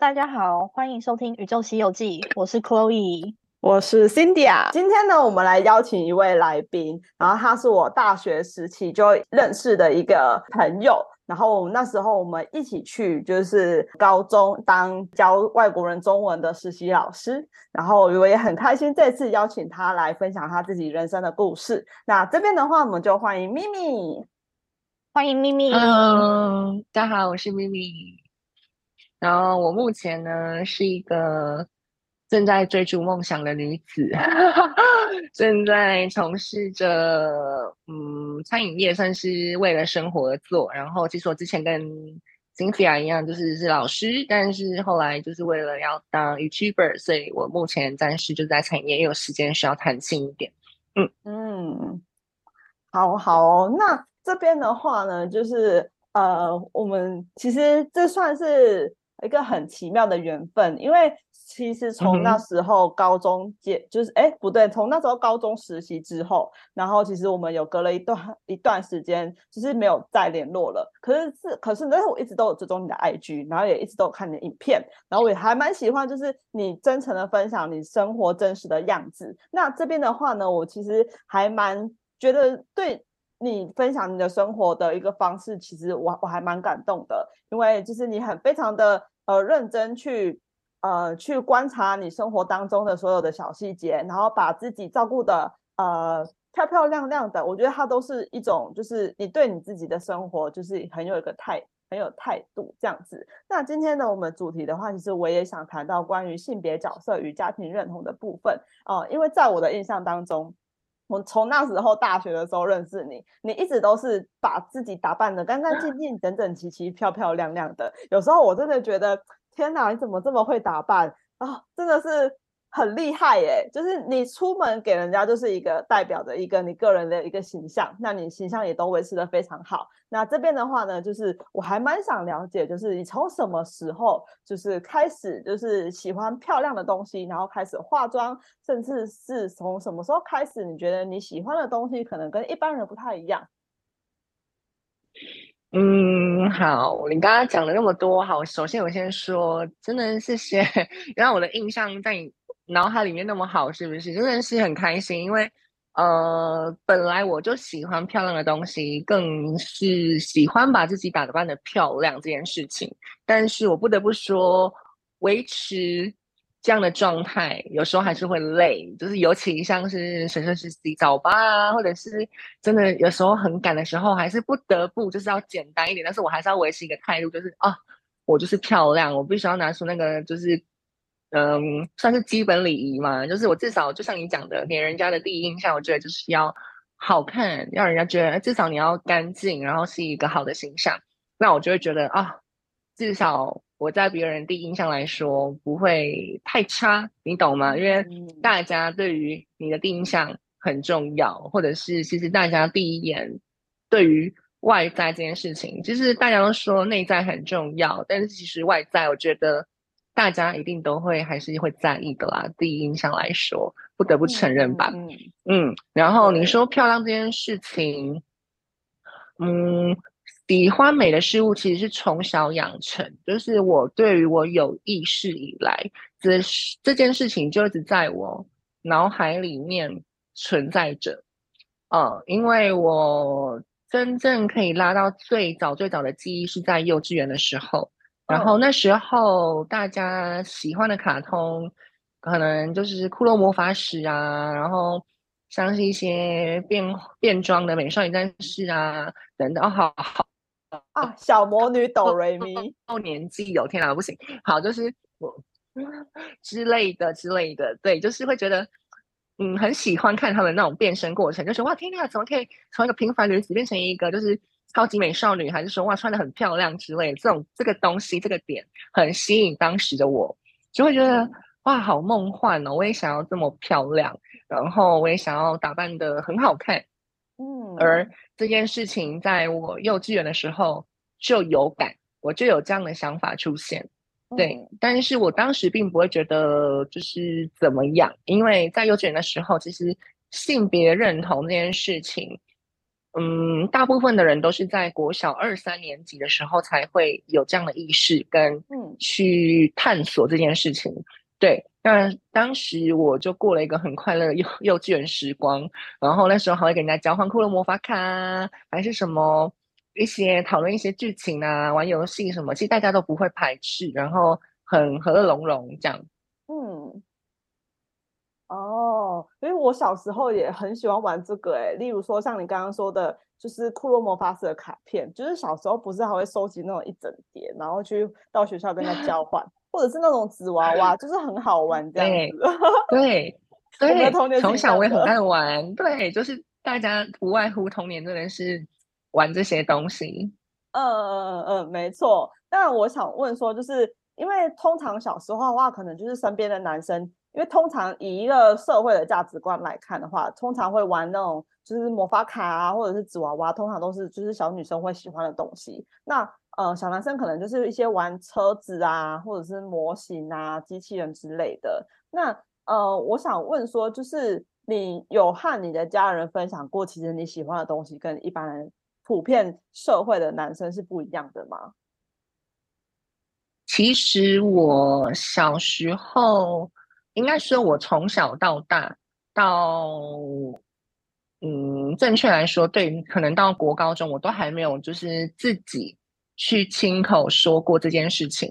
大家好，欢迎收听《宇宙西游记》，我是 Chloe，我是 Cindy 啊。今天呢，我们来邀请一位来宾，然后他是我大学时期就认识的一个朋友，然后那时候我们一起去就是高中当教外国人中文的实习老师，然后我也很开心这次邀请他来分享他自己人生的故事。那这边的话，我们就欢迎咪咪，欢迎咪咪。Hello，大家好，我是咪咪。然后我目前呢是一个正在追逐梦想的女子，正在从事着嗯餐饮业，算是为了生活而做。然后其实我之前跟金菲亚一样，就是是老师，但是后来就是为了要当 YouTuber，所以我目前暂时就在餐饮业，有时间需要弹性一点。嗯嗯，好好哦。那这边的话呢，就是呃，我们其实这算是。一个很奇妙的缘分，因为其实从那时候高中结，就是哎不对，从那时候高中实习之后，然后其实我们有隔了一段一段时间，其实没有再联络了。可是是可是，但是我一直都有追踪你的 IG，然后也一直都有看你的影片，然后我也还蛮喜欢，就是你真诚的分享你生活真实的样子。那这边的话呢，我其实还蛮觉得对你分享你的生活的一个方式，其实我我还蛮感动的。因为就是你很非常的呃认真去呃去观察你生活当中的所有的小细节，然后把自己照顾的呃漂漂亮亮的，我觉得它都是一种就是你对你自己的生活就是很有一个态很有态度这样子。那今天呢我们主题的话，其实我也想谈到关于性别角色与家庭认同的部分啊，因为在我的印象当中。我从那时候大学的时候认识你，你一直都是把自己打扮的干干净净、整整齐齐、漂漂亮亮的。有时候我真的觉得，天哪，你怎么这么会打扮啊？真的是。很厉害耶！就是你出门给人家就是一个代表的一个你个人的一个形象，那你形象也都维持的非常好。那这边的话呢，就是我还蛮想了解，就是你从什么时候就是开始就是喜欢漂亮的东西，然后开始化妆，甚至是从什么时候开始你觉得你喜欢的东西可能跟一般人不太一样？嗯，好，你刚刚讲了那么多，好，首先我先说，真的谢谢，让我的印象在你。脑海里面那么好，是不是？真的是很开心，因为呃，本来我就喜欢漂亮的东西，更是喜欢把自己打扮的漂亮这件事情。但是我不得不说，维持这样的状态，有时候还是会累。就是尤其像是纯粹是洗澡吧，或者是真的有时候很赶的时候，还是不得不就是要简单一点。但是我还是要维持一个态度，就是啊，我就是漂亮，我必须要拿出那个就是。嗯，算是基本礼仪嘛，就是我至少就像你讲的，给人家的第一印象，我觉得就是要好看，让人家觉得至少你要干净，然后是一个好的形象。那我就会觉得啊，至少我在别人第一印象来说不会太差，你懂吗？因为大家对于你的第一印象很重要，或者是其实大家第一眼对于外在这件事情，其实大家都说内在很重要，但是其实外在我觉得。大家一定都会还是会在意的啦。第一印象来说，不得不承认吧。嗯，然后你说漂亮这件事情，嗯，喜欢美的事物其实是从小养成，就是我对于我有意识以来，这这件事情就一直在我脑海里面存在着。嗯，因为我真正可以拉到最早最早的记忆是在幼稚园的时候。然后那时候大家喜欢的卡通，可能就是《骷髅魔法使》啊，然后像是一些变变装的美少女战士啊等等。哦，好好啊，小魔女哆瑞咪，哦，年纪有天哪，不行，好，就是我之类的之类的，对，就是会觉得，嗯，很喜欢看他们那种变身过程，就是哇，天哪，怎么可以从一个平凡女子变成一个就是。超级美少女，还是说哇穿的很漂亮之类，这种这个东西这个点很吸引当时的我，就会觉得哇好梦幻哦！我也想要这么漂亮，然后我也想要打扮的很好看，嗯。而这件事情在我幼稚园的时候就有感，我就有这样的想法出现，对。但是我当时并不会觉得就是怎么样，因为在幼稚园的时候，其实性别认同这件事情。嗯，大部分的人都是在国小二三年级的时候才会有这样的意识跟嗯去探索这件事情。对，那当时我就过了一个很快乐的幼 幼稚园时光，然后那时候还会给人家交换骷髅魔法卡啊，还是什么一些讨论一些剧情啊，玩游戏什么，其实大家都不会排斥，然后很和乐融融这样。嗯，哦，因为我小时候也很喜欢玩这个，诶，例如说像你刚刚说的，就是库洛魔法使的卡片，就是小时候不是还会收集那种一整叠，然后去到学校跟他交换，或者是那种纸娃娃，就是很好玩这样对子。对 对，童年从小我也很爱玩，对，就是大家不外乎童年真的是玩这些东西。嗯嗯嗯嗯，没错。那我想问说，就是因为通常小时候的话，可能就是身边的男生，因为通常以一个社会的价值观来看的话，通常会玩那种就是魔法卡啊，或者是纸娃娃，通常都是就是小女生会喜欢的东西。那呃，小男生可能就是一些玩车子啊，或者是模型啊、机器人之类的。那呃，我想问说，就是你有和你的家人分享过，其实你喜欢的东西跟一般人普遍社会的男生是不一样的吗？其实我小时候，应该说我从小到大到，嗯，正确来说，对，可能到国高中，我都还没有就是自己去亲口说过这件事情，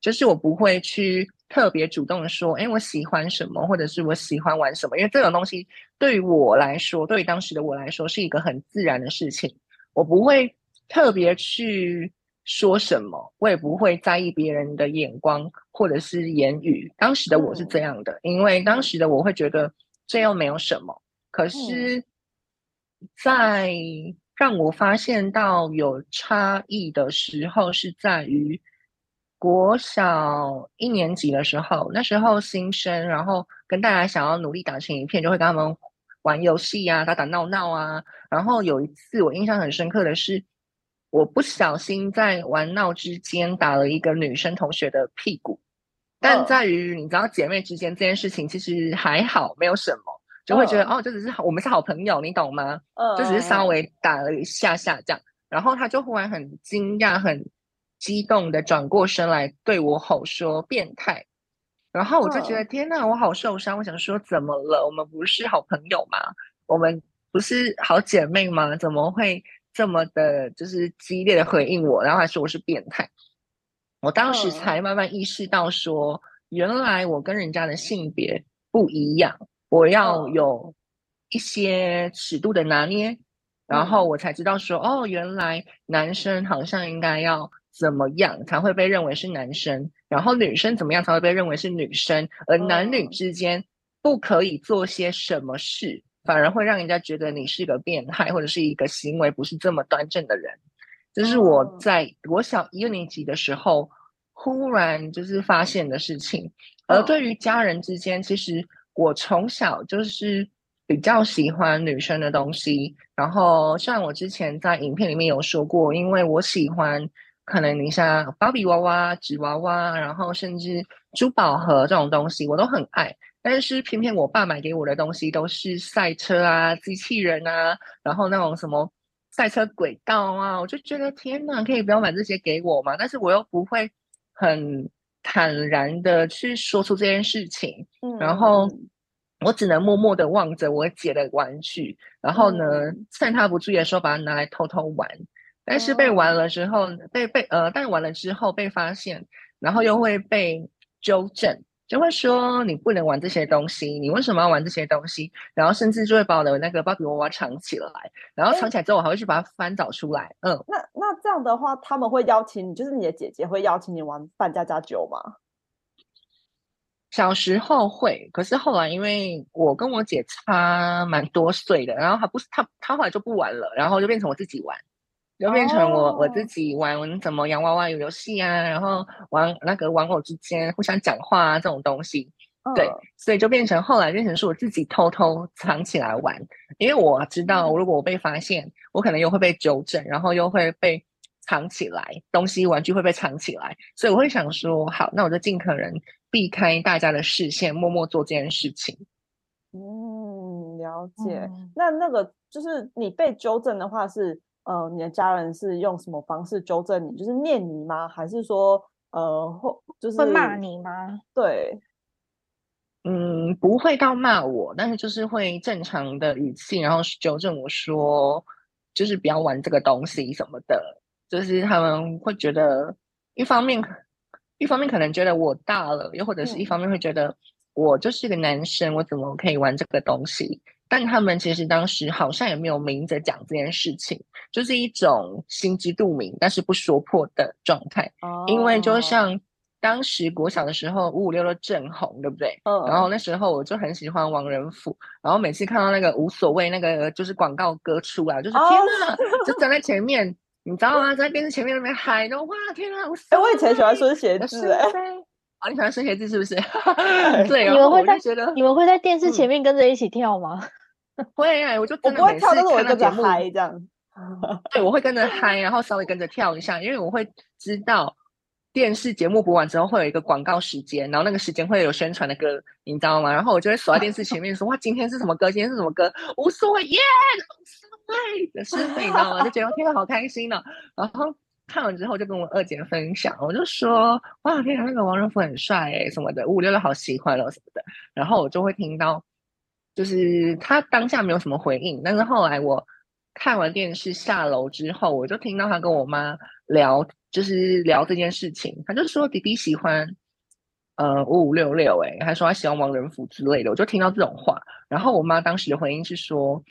就是我不会去特别主动的说，哎，我喜欢什么，或者是我喜欢玩什么，因为这种东西对于我来说，对于当时的我来说，是一个很自然的事情，我不会特别去。说什么，我也不会在意别人的眼光或者是言语。当时的我是这样的，因为当时的我会觉得这又没有什么。可是，在让我发现到有差异的时候，是在于国小一年级的时候，那时候新生，然后跟大家想要努力打成一片，就会跟他们玩游戏啊，打打闹闹啊。然后有一次我印象很深刻的是。我不小心在玩闹之间打了一个女生同学的屁股，但在于你知道姐妹之间这件事情其实还好，没有什么，就会觉得哦，这只是我们是好朋友，你懂吗？嗯，就只是稍微打了一下下这样，然后他就忽然很惊讶、很激动的转过身来对我吼说：“变态！”然后我就觉得天哪，我好受伤。我想说怎么了？我们不是好朋友吗？我们不是好姐妹吗？怎么会？这么的，就是激烈的回应我，然后还说我是变态。我当时才慢慢意识到，说原来我跟人家的性别不一样，我要有一些尺度的拿捏。然后我才知道说，哦，原来男生好像应该要怎么样才会被认为是男生，然后女生怎么样才会被认为是女生，而男女之间不可以做些什么事。反而会让人家觉得你是个变态，或者是一个行为不是这么端正的人。这是我在我小一二年级的时候忽然就是发现的事情。而对于家人之间，其实我从小就是比较喜欢女生的东西。然后像我之前在影片里面有说过，因为我喜欢可能你像芭比娃娃、纸娃娃，然后甚至珠宝盒这种东西，我都很爱。但是偏偏我爸买给我的东西都是赛车啊、机器人啊，然后那种什么赛车轨道啊，我就觉得天哪，可以不要买这些给我吗？但是我又不会很坦然的去说出这件事情，然后我只能默默的望着我姐的玩具，然后呢，趁她不注意的时候把它拿来偷偷玩。但是被玩了之后，被被呃，但玩了之后被发现，然后又会被纠正。就会说你不能玩这些东西，你为什么要玩这些东西？然后甚至就会把我的那个芭比娃娃藏起来，然后藏起来之后，我还会去把它翻找出来。嗯，那那这样的话，他们会邀请你，就是你的姐姐会邀请你玩扮家家酒吗？小时候会，可是后来因为我跟我姐差蛮多岁的，然后她不是她她后来就不玩了，然后就变成我自己玩。就变成我我自己玩怎么洋娃娃有游戏啊，然后玩那个玩偶之间互相讲话啊这种东西，对，所以就变成后来变成是我自己偷偷藏起来玩，因为我知道如果我被发现，我可能又会被纠正，然后又会被藏起来，东西玩具会被藏起来，所以我会想说，好，那我就尽可能避开大家的视线，默默做这件事情。嗯，了解。那那个就是你被纠正的话是，呃，你的家人是用什么方式纠正你？就是念你吗？还是说，呃，或就是会骂？你吗？对，嗯，不会到骂我，但是就是会正常的语气，然后纠正我说，就是不要玩这个东西什么的。就是他们会觉得，一方面，一方面可能觉得我大了，又或者是一嗯方面会觉得我就是一个男生，我怎么可以玩这个东西？但他们其实当时好像也没有明着讲这件事情，就是一种心知肚明但是不说破的状态。因为就哦，像当时国小的时候，五五六六正红，对不对？嗯，然后那时候我就很喜欢王仁甫，然后每次看到那个无所谓那个就是广告歌出来，就是哦天哪，就站在前面，你知道吗？在电视前面那边嗨，然后哇天哪，无所哎，我以前喜欢谓孙协的志，哎，是非。哦，你喜欢孙协志是不是？对，你们会在觉得你们会在电视前嗯面跟着一起跳吗？会啊，我就我不会跳，但是我会跟着嗨这样。对，我会跟着嗨，然后稍微跟着跳一下，因为我会知道电视节目播完之后会有一个广告时间，然后那个时间会有宣传的歌，你知道吗？然后我就会守在电视前面说：“哇，今天是什么歌？今天是什么歌？无所谓，耶，无所谓的是非，你知道吗？就觉得天啊，好开心呢、然后看完之后就跟我二姐分享，我就说：“哇，天啊，那个王仁甫很帅诶，什么的，五五六六好喜欢哦什么的。”然后我就会听到，就是他当下没有什么回应，但是后来我看完电视下楼之后，我就听到他跟我妈聊，就是聊这件事情。他就说弟弟喜欢呃五五六六，哎，还说他喜欢王仁甫之类的。我就听到这种话，然后我妈当时的回应是说，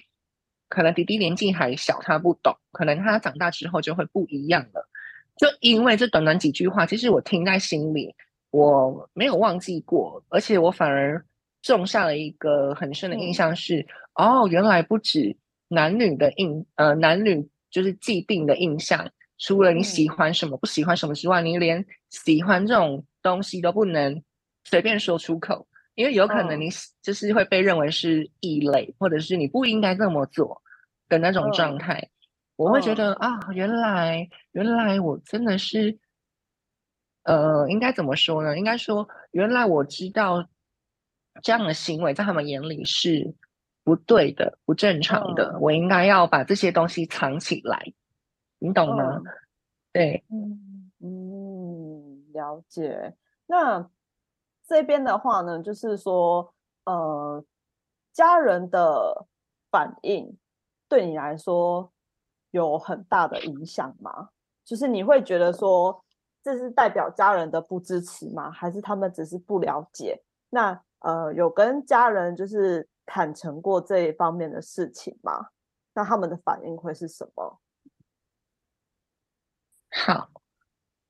可能弟弟年纪还小，他不懂，可能他长大之后就会不一样了。就因为这短短几句话，其实我听在心里，我没有忘记过，而且我反而种下了一个很深的印嗯。象是，哦，原来不止男女的印，呃，男女就是既定的印象，除了你喜嗯。欢什么、不喜欢什么之外，你连喜欢这种东西都不能随便说出口，因为有可能嗯。你喜就是会被认为是异类，或者是你不应该这么做的那种状嗯。态。我会觉嗯。得啊，原来原来我真的是，呃，应该怎么说呢？应该说，原来我知道这样的行为在他们眼里是不对的、不正常的，嗯我应该要把这些东西藏起来，你懂吗？嗯对，嗯，嗯，了解。那这边的话呢，就是说，呃，家人的反应对你来说有很大的影响吗？就是你会觉得说，这是代表家人的不支持吗？还是他们只是不了解？那呃，有跟家人就是坦诚过这一方面的事情吗？那他们的反应会是什么？好，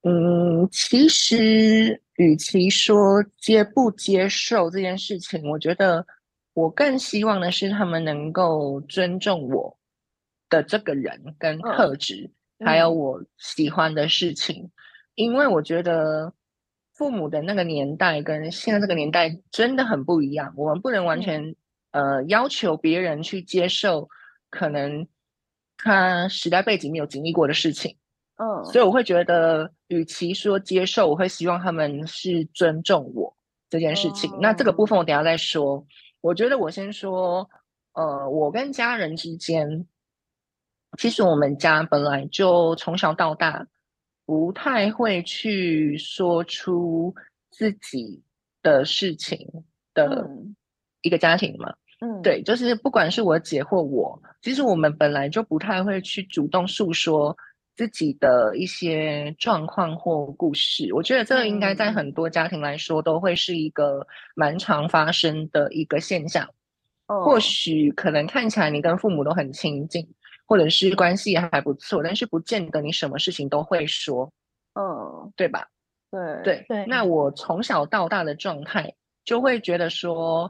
嗯，其实与其说接不接受这件事情，我觉得我更希望的是他们能够尊重我的这个人跟嗯特质，还有嗯我喜欢的事情，因为我觉得父母的那个年代跟现在这个年代真的很不一样，我们不能完嗯全呃要求别人去接受可能他时代背景没有经历过的事情。嗯，所以我会觉得，与其说接受，我会希望他们是尊重我这件事情。那这个部哦分我等下再说。我觉得我先说，呃，我跟家人之间，其实我们家本来就从小到大不太会去说出自己的事情的嗯一个家庭嘛。嗯，对，就是不管是我姐或我，其实我们本来就不太会去主动诉说自己的一些状况或故事。我觉得这个应该在很嗯多家庭来说都会是一个蛮常发生的一个现象。或嗯许可能看起来你跟父母都很亲近，或者是关系也还不错，但是不见得你什么事情都会说，嗯，对吧？对对，对那我从小到大的状态就会觉得说，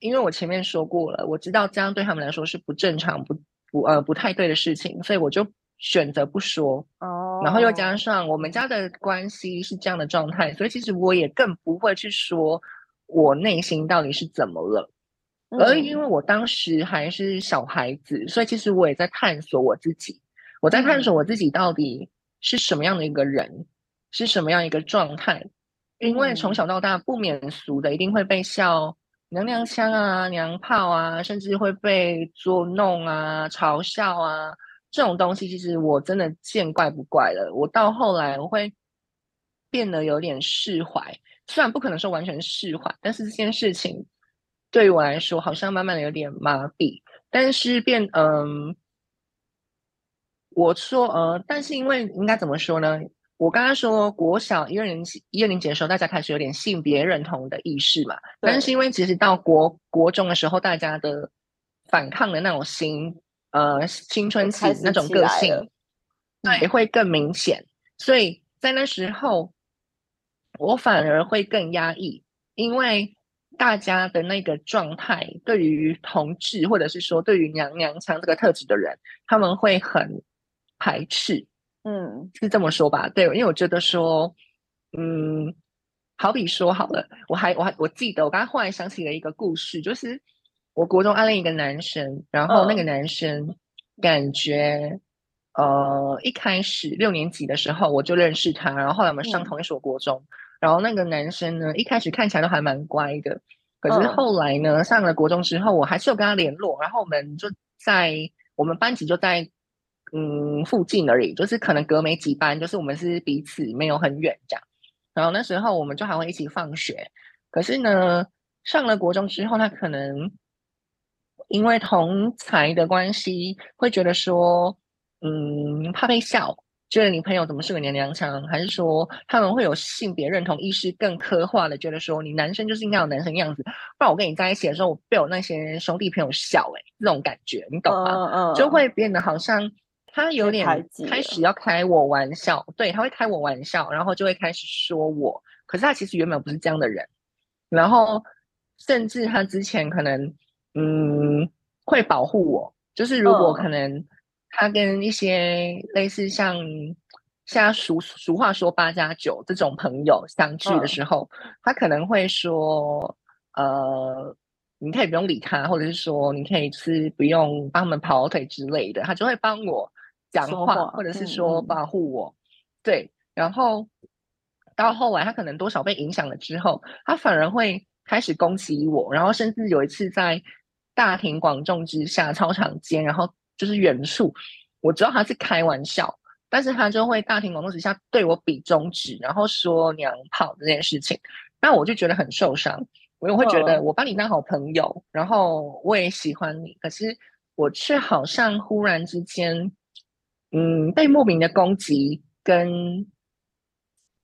因为我前面说过了，我知道这样对他们来说是不正常、不不呃不太对的事情，所以我就选择不说。哦，然后又加上我们家的关系是这样的状态，所以其实我也更不会去说我内心到底是怎么了。而因为嗯我当时还是小孩子，所以其实我也在探索我自己，我在探索我自己到底是什么样的一个人，是什么样一个状态。因为从嗯小到大不免俗的，一定会被笑娘娘腔啊、娘炮啊，甚至会被捉弄啊、嘲笑啊，这种东西，其实我真的见怪不怪了。我到后来我会变得有点释怀，虽然不可能说完全释怀，但是这件事情对于我来说，好像慢慢的有点麻痹。但是变嗯，我说呃，但是因为应该怎么说呢？我刚刚说国小一二年级一二年级的时候，大家开始有点性别认同的意识嘛。但是因为其实到国国中的时候，大家的反抗的那种心，呃，青春期那种个性，对，会更明显。所以在那时候，我反而会更压抑，因为大家的那个状态，对于同志或者是说对于娘娘腔这个特质的人，他们会很排斥。嗯，是这么说吧？对，因为我觉得说，嗯，好比说好了，我还我还我记得，我刚刚忽然想起了一个故事，就是我国中暗恋一个男生，然后那个男生感觉，呃，一开始六年级的时候我就认识他，然后后来我们上同一所国中，然后那个男生呢，一开始看起来都还蛮乖的，可是后来呢，上了国中之后，我还是有跟他联络，然后我们就在我们班级就在。嗯，附近而已，就是可能隔没几班，就是我们是彼此没有很远这样。然后那时候我们就还会一起放学。可是呢，上了国中之后，他可能因为同才的关系，会觉得说，嗯，怕被笑，觉得你朋友怎么是个娘娘腔，还是说他们会有性别认同意识更刻画的，觉得说你男生就是应该有男生样子，不然我跟你在一起的时候，我被我那些兄弟朋友笑，哎，这种感觉你懂吗？就会变得好像。他有点开始要开我玩笑，对他会开我玩笑，然后就会开始说我。可是他其实原本不是这样的人，然后甚至他之前可能嗯会保护我，就是如果可能他跟一些类似像现在俗俗话说八加九这种朋友相聚的时候，他可能会说呃你可以不用理他，或者是说你可以是不用帮他们跑腿之类的，他就会帮我。讲话，或者是说保护我，对，然后到后来他可能多少被影响了之后，他反而会开始攻击我，然后甚至有一次在大庭广众之下操场间，然后就是元素，我知道他是开玩笑，但是他就会大庭广众之下对我比中指，然后说娘炮这件事情，那我就觉得很受伤，我会觉得我把你当好朋友，然后我也喜欢你，可是我却好像忽然之间。嗯，被莫名的攻击，跟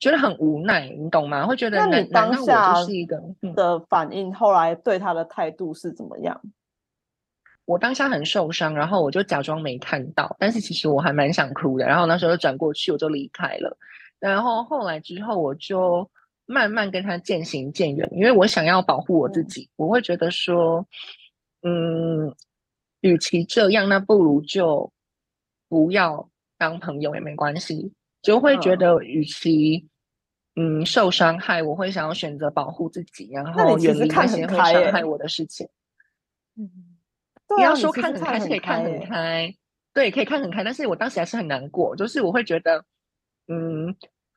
觉得很无奈，你懂吗？会觉得那你当下是一个的反应，后来对他的态度是怎么样？我当下很受伤，然后我就假装没看到，但是其实我还蛮想哭的。然后那时候转过去，我就离开了。然后后来之后，我就慢慢跟他渐行渐远，因为我想要保护我自己。我会觉得说，嗯，与其这样，那不如就。不要当朋友也没关系，就会觉得与其嗯受伤害，我会想要选择保护自己，然后远离那些会伤害我的事情。嗯，你要说看很开，可以看很开，对，可以看很开，但是我当时还是很难过，就是我会觉得，嗯，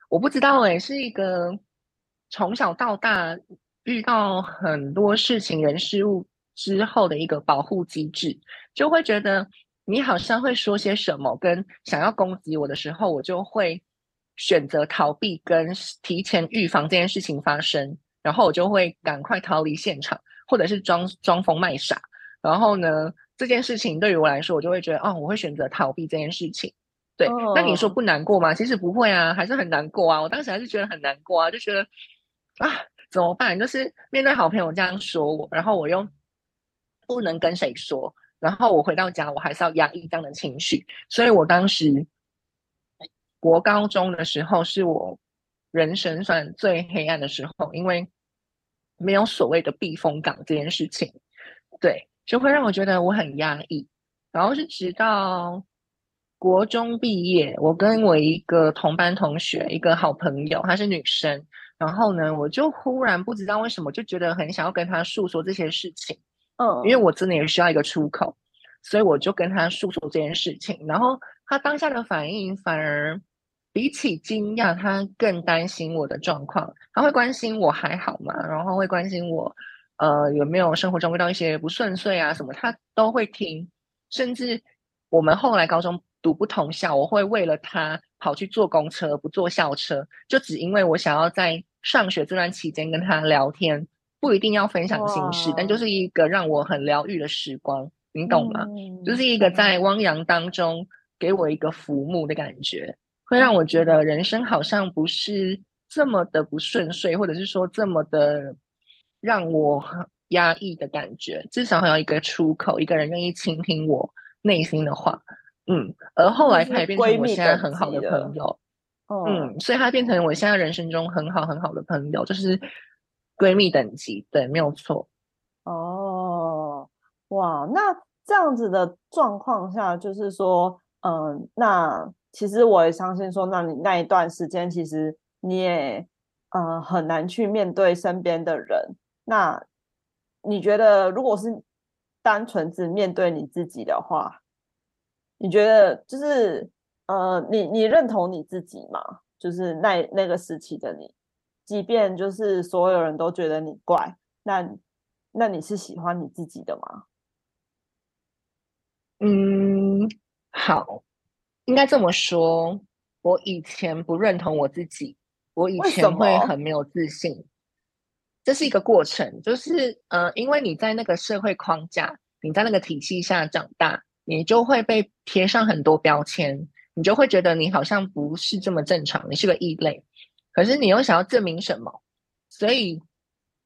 我不知道哎，是一个从小到大遇到很多事情、人事物之后的一个保护机制，就会觉得。你好像会说些什么，跟想要攻击我的时候，我就会选择逃避，跟提前预防这件事情发生，然后我就会赶快逃离现场，或者是装装疯卖傻。然后呢，这件事情对于我来说，我就会觉得，哦，我会选择逃避这件事情。对，那你说不难过吗？其实不会啊，还是很难过啊。我当时还是觉得很难过啊，就觉得啊，怎么办？就是面对好朋友这样说我，然后我又不能跟谁说。然后我回到家，我还是要压抑这样的情绪，所以我当时国高中的时候是我人生算最黑暗的时候，因为没有所谓的避风港这件事情，对，就会让我觉得我很压抑。然后是直到国中毕业，我跟我一个同班同学，一个好朋友，她是女生，然后呢，我就忽然不知道为什么，就觉得很想要跟她诉说这些事情。嗯，因为我真的也需要一个出口，所以我就跟她诉说这件事情。然后她当下的反应反而比起惊讶，她更担心我的状况。她会关心我还好吗？然后会关心我，呃有没有生活中遇到一些不顺遂啊什么，他都会听。甚至我们后来高中读不同校，我会为了他跑去坐公车，不坐校车，就只因为我想要在上学这段期间跟他聊天，不一定要分享心事，但就是一个让我很疗愈的时光，你懂吗？就是一个在汪洋当中给我一个浮木的感觉，会让我觉得人生好像不是这么的不顺遂，或者是说这么的让我压抑的感觉，至少还有一个出口，一个人愿意倾听我内心的话，嗯，而后来他也变成我现在很好的朋友，嗯，所以他变成我现在人生中很好很好的朋友，就是闺蜜等级，对，没有错。哦，哇，那这样子的状况下，就是说，嗯，那其实我也相信说，那你那一段时间，其实你也，呃，很难去面对身边的人，那。你觉得，如果是单纯只面对你自己的话，你觉得就是呃，你你认同你自己吗？就是那那个时期的你，即便就是所有人都觉得你怪，那那你是喜欢你自己的吗？嗯，好，应该这么说，我以前不认同我自己，我以前会很没有自信。这是一个过程，就是呃，因为你在那个社会框架，你在那个体系下长大，你就会被贴上很多标签，你就会觉得你好像不是这么正常，你是个异类。可是你又想要证明什么？所以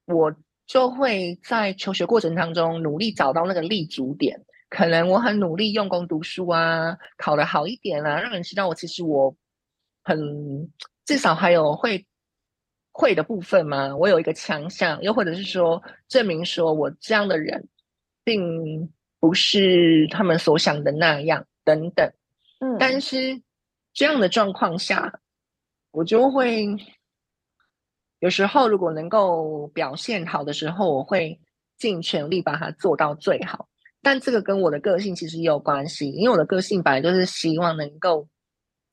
我就会在求学过程当中努力找到那个立足点。可能我很努力用功读书啊，考得好一点啊，让人知道我其实我很至少还有会。会的部分吗？我有一个强项，又或者是说证明说我这样的人，并不是他们所想的那样等等。嗯，但是这样的状况下，我就会有时候如果能够表现好的时候，我会尽全力把它做到最好。但这个跟我的个性其实也有关系，因为我的个性本来就是希望能够。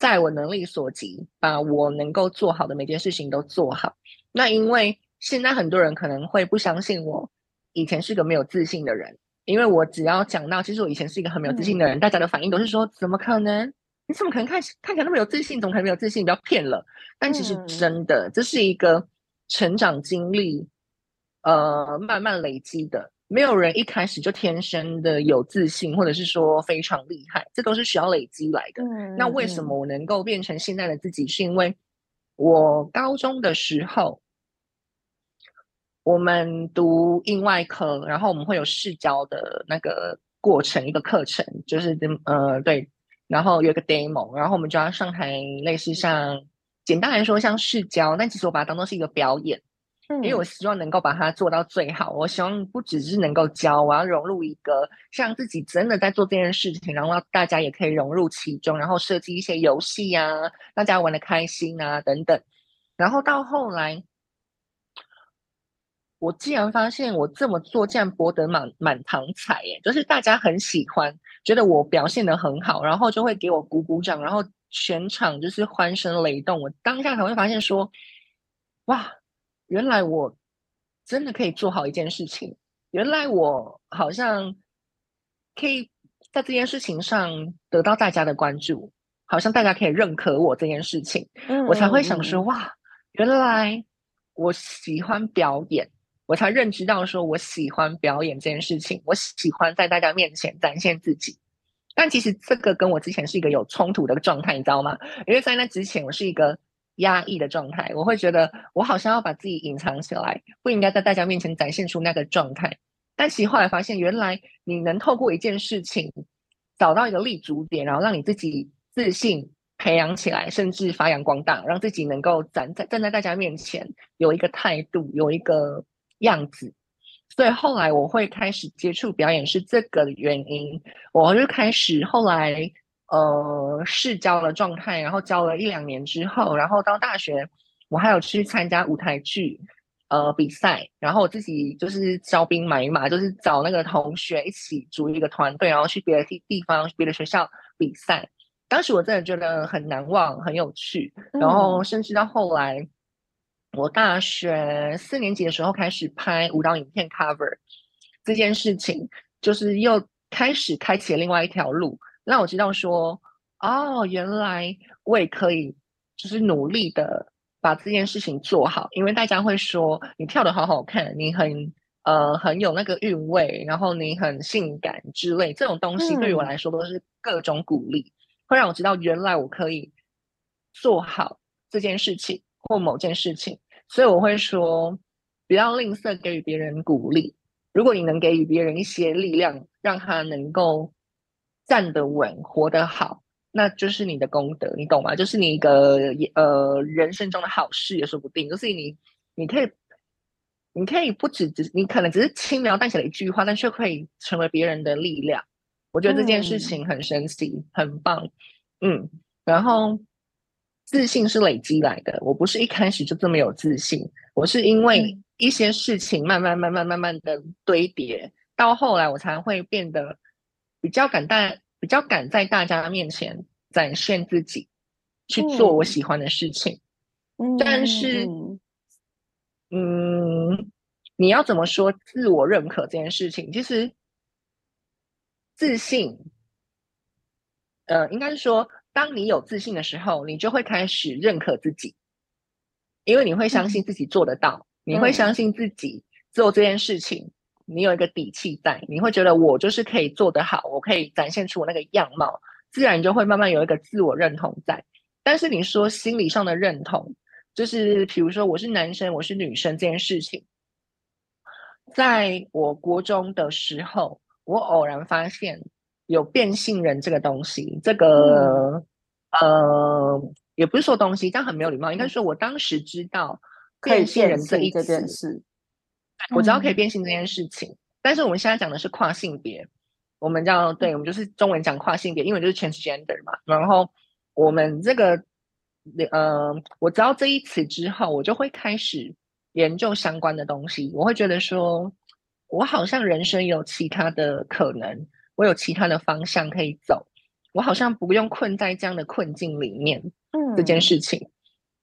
在我能力所及，把我能够做好的每件事情都做好。那因为现在很多人可能会不相信我以前是个没有自信的人，因为我只要讲到，其实我以前是一个很没有自信的人，大家的反应都是说：怎么可能？你怎么可能看看起来那么有自信？怎么可能没有自信？不要骗了。但其实真的，这是一个成长经历，呃，慢慢累积的。没有人一开始就天生的有自信，或者是说非常厉害，这都是需要累积来的。那为什么我能够变成现在的自己？是因为我高中的时候，我们读英外科，然后我们会有视交的那个过程，一个课程，就是呃对，然后有一个 demo，然后我们就要上台，类似像简单来说像视交，但其实我把它当做是一个表演。因为我希望能够把它做到最好，我希望不只是能够教，我要融入一个像自己真的在做这件事情，然后大家也可以融入其中，然后设计一些游戏呀，大家玩的开心啊等等。然后到后来，我竟然发现我这么做竟然博得满满堂彩耶，就是大家很喜欢，觉得我表现的很好，然后就会给我鼓鼓掌，然后全场就是欢声雷动。我当下才会发现说，哇！原来我真的可以做好一件事情。原来我好像可以在这件事情上得到大家的关注，好像大家可以认可我这件事情，我才会想说：哇，原来我喜欢表演，我才认知到说我喜欢表演这件事情，我喜欢在大家面前展现自己。但其实这个跟我之前是一个有冲突的状态，你知道吗？因为在那之前，我是一个。压抑的状态，我会觉得我好像要把自己隐藏起来，不应该在大家面前展现出那个状态。但其实后来发现，原来你能透过一件事情找到一个立足点，然后让你自己自信培养起来，甚至发扬光大，让自己能够站在站在大家面前有一个态度，有一个样子。所以后来我会开始接触表演，是这个原因。我就开始后来。呃，试教的状态，然后教了一两年之后，然后到大学，我还有去参加舞台剧呃比赛，然后我自己就是招兵买马，就是找那个同学一起组一个团队，然后去别的地地方、别的学校比赛。当时我真的觉得很难忘，很有趣，然后甚至到后来，我大学四年级的时候开始拍舞蹈影片 cover 这件事情，就是又开始开启了另外一条路，让我知道说，哦，原来我也可以，就是努力的把这件事情做好，因为大家会说你跳的好好看，你很呃很有那个韵味，然后你很性感之类，这种东西对于我来说都是各种鼓励，会让我知道原来我可以做好这件事情。或某件事情，所以我会说，不要吝啬给予别人鼓励。如果你能给予别人一些力量，让他能够站得稳、活得好，那就是你的功德，你懂吗？就是你一个呃人生中的好事也说不定。就是你，你可以，你可以不只只，你可能只是轻描淡写的一句话，但却可以成为别人的力量。我觉得这件事情很神奇，很棒。嗯，然后。自信是累积来的，我不是一开始就这么有自信，我是因为一些事情慢慢、慢慢、慢慢的堆叠，到后来我才会变得比较敢大、比较敢在大家面前展现自己，去做我喜欢的事情。但是，嗯，你要怎么说自我认可这件事情？其实，自信，呃，应该是说。当你有自信的时候，你就会开始认可自己，因为你会相信自己做得到，你会相信自己做这件事情，你有一个底气在，你会觉得我就是可以做得好，我可以展现出我那个样貌，自然就会慢慢有一个自我认同在。但是你说心理上的认同，就是比如说我是男生，我是女生这件事情，在我国中的时候，我偶然发现。有变性人这个东西，这个呃，也不是说东西，这样很没有礼貌。应该说，我当时知道变性人这一件事，我知道可以变性这件事情。但是我们现在讲的是跨性别，我们叫对，我们就是中文讲跨性别，英文就是 transgender 嘛。然后我们这个呃，我知道这一词之后，我就会开始研究相关的东西。我会觉得说，我好像人生有其他的可能。我有其他的方向可以走，我好像不用困在这样的困境里面。嗯，这件事情，嗯，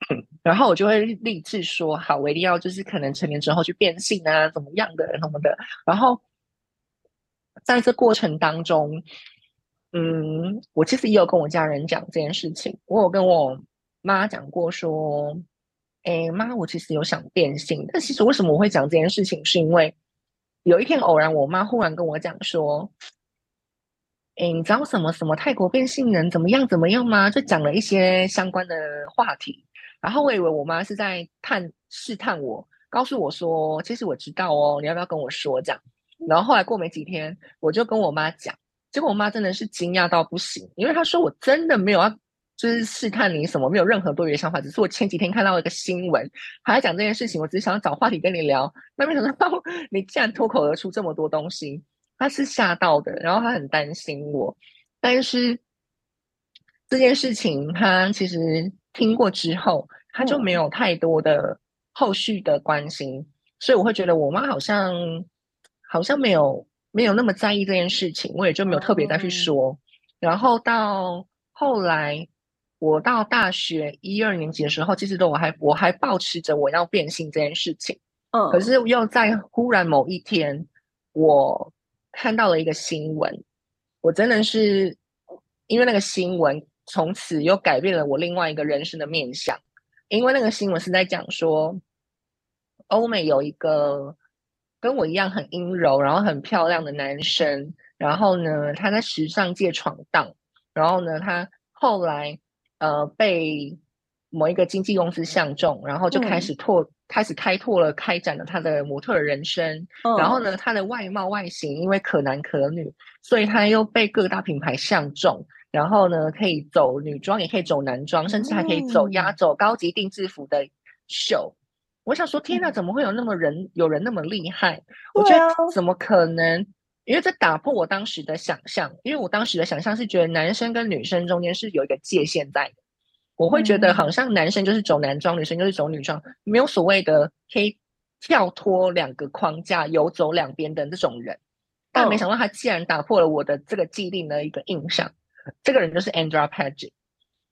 然后我就会立志说，好，我一定要就是可能成年之后去变性啊，怎么样的什么的。然后在这过程当中，嗯，我其实也有跟我家人讲这件事情。我有跟我妈讲过说，哎，妈，我其实有想变性。但其实为什么我会讲这件事情，是因为有一天偶然，我妈忽然跟我讲说。哎，你知道什么什么泰国变性人怎么样怎么样吗？就讲了一些相关的话题，然后我以为我妈是在探试探我，告诉我说，其实我知道哦，你要不要跟我说这样？然后后来过没几天，我就跟我妈讲，结果我妈真的是惊讶到不行，因为她说我真的没有要就是试探你什么，没有任何多余的想法，只是我前几天看到一个新闻，还在讲这件事情，我只是想找话题跟你聊，那没想到 你竟然脱口而出这么多东西。他是吓到的，然后他很担心我，但是这件事情他其实听过之后，他就没有太多的后续的关心，所以我会觉得我妈好像好像没有没有那么在意这件事情，我也就没有特别再去说。然后到后来，我到大学一二年级的时候，其实都我还我还保持着我要变性这件事情，嗯，可是又在忽然某一天我。看到了一个新闻，我真的是因为那个新闻，从此又改变了我另外一个人生的面相。因为那个新闻是在讲说，欧美有一个跟我一样很阴柔，然后很漂亮的男生，然后呢，他在时尚界闯荡，然后呢，他后来呃被某一个经纪公司相中，然后就开始拓。开始开拓了，开展了他的模特人生。然后呢，他的外貌外形因为可男可女，所以他又被各大品牌相中。然后呢，可以走女装，也可以走男装，甚至还可以走压走高级定制服的秀。我想说，天哪，怎么会有那么人有人那么厉害？我觉得怎么可能？因为这打破我当时的想象。因为我当时的想象是觉得男生跟女生中间是有一个界限在的。我会觉得好像男生就是走男装，女生就是走女装，没有所谓的可以跳脱两个框架、游走两边的这种人。但没想到他竟然打破了我的这个既定的一个印象。这个人就是 Andrea Page。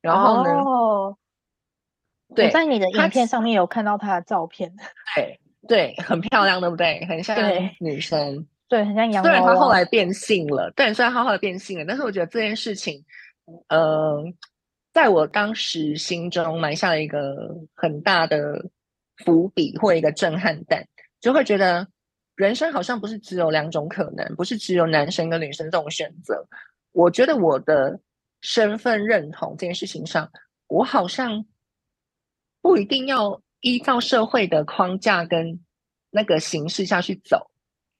然后呢，对，在你的影片上面有看到她的照片，对对，很漂亮，对不对？很像对女生。对，很像洋虽然娃娃。她后来变性了，对，虽然她后来变性了，但是我觉得这件事情，呃，在我当时心中埋下了一个很大的伏笔或一个震撼弹，就会觉得人生好像不是只有两种可能，不是只有男生跟女生这种选择。我觉得我的身份认同这件事情上，我好像不一定要依照社会的框架跟那个形式下去走。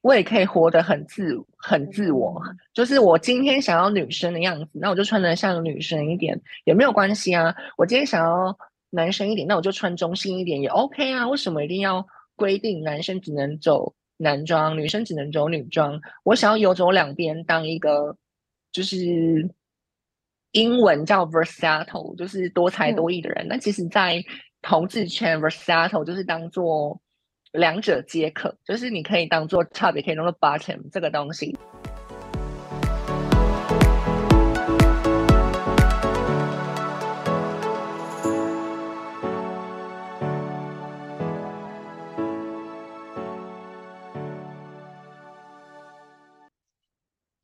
我也可以活得很自很自我，就是我今天想要女生的样子，那我就穿的像女生一点也没有关系啊。我今天想要男生一点，那我就穿中性一点也 OK 啊。为什么一定要规定男生只能走男装，女生只能走女装？我想要游走两边，当一个就是英文叫 versatile，就是多才多艺的人。那其实，在同志圈 versatile 就是当做。两者皆可，就是你可以当做 top，也可以当做 bottom 这个东西。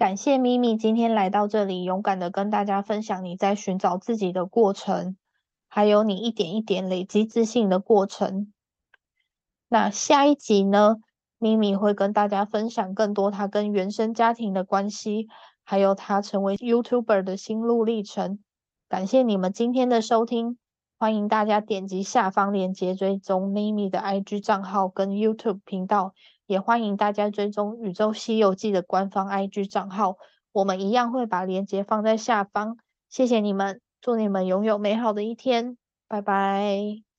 感谢咪咪今天来到这里，勇敢的跟大家分享你在寻找自己的过程，还有你一点一点累积自信的过程。那下一集呢，咪咪会跟大家分享更多她跟原生家庭的关系，还有她成为 YouTuber 的心路历程。感谢你们今天的收听，欢迎大家点击下方链接追踪咪咪的 IG 账号跟 YouTube 频道，也欢迎大家追踪《宇宙西游记》的官方 IG 账号，我们一样会把链接放在下方。谢谢你们，祝你们拥有美好的一天，拜拜。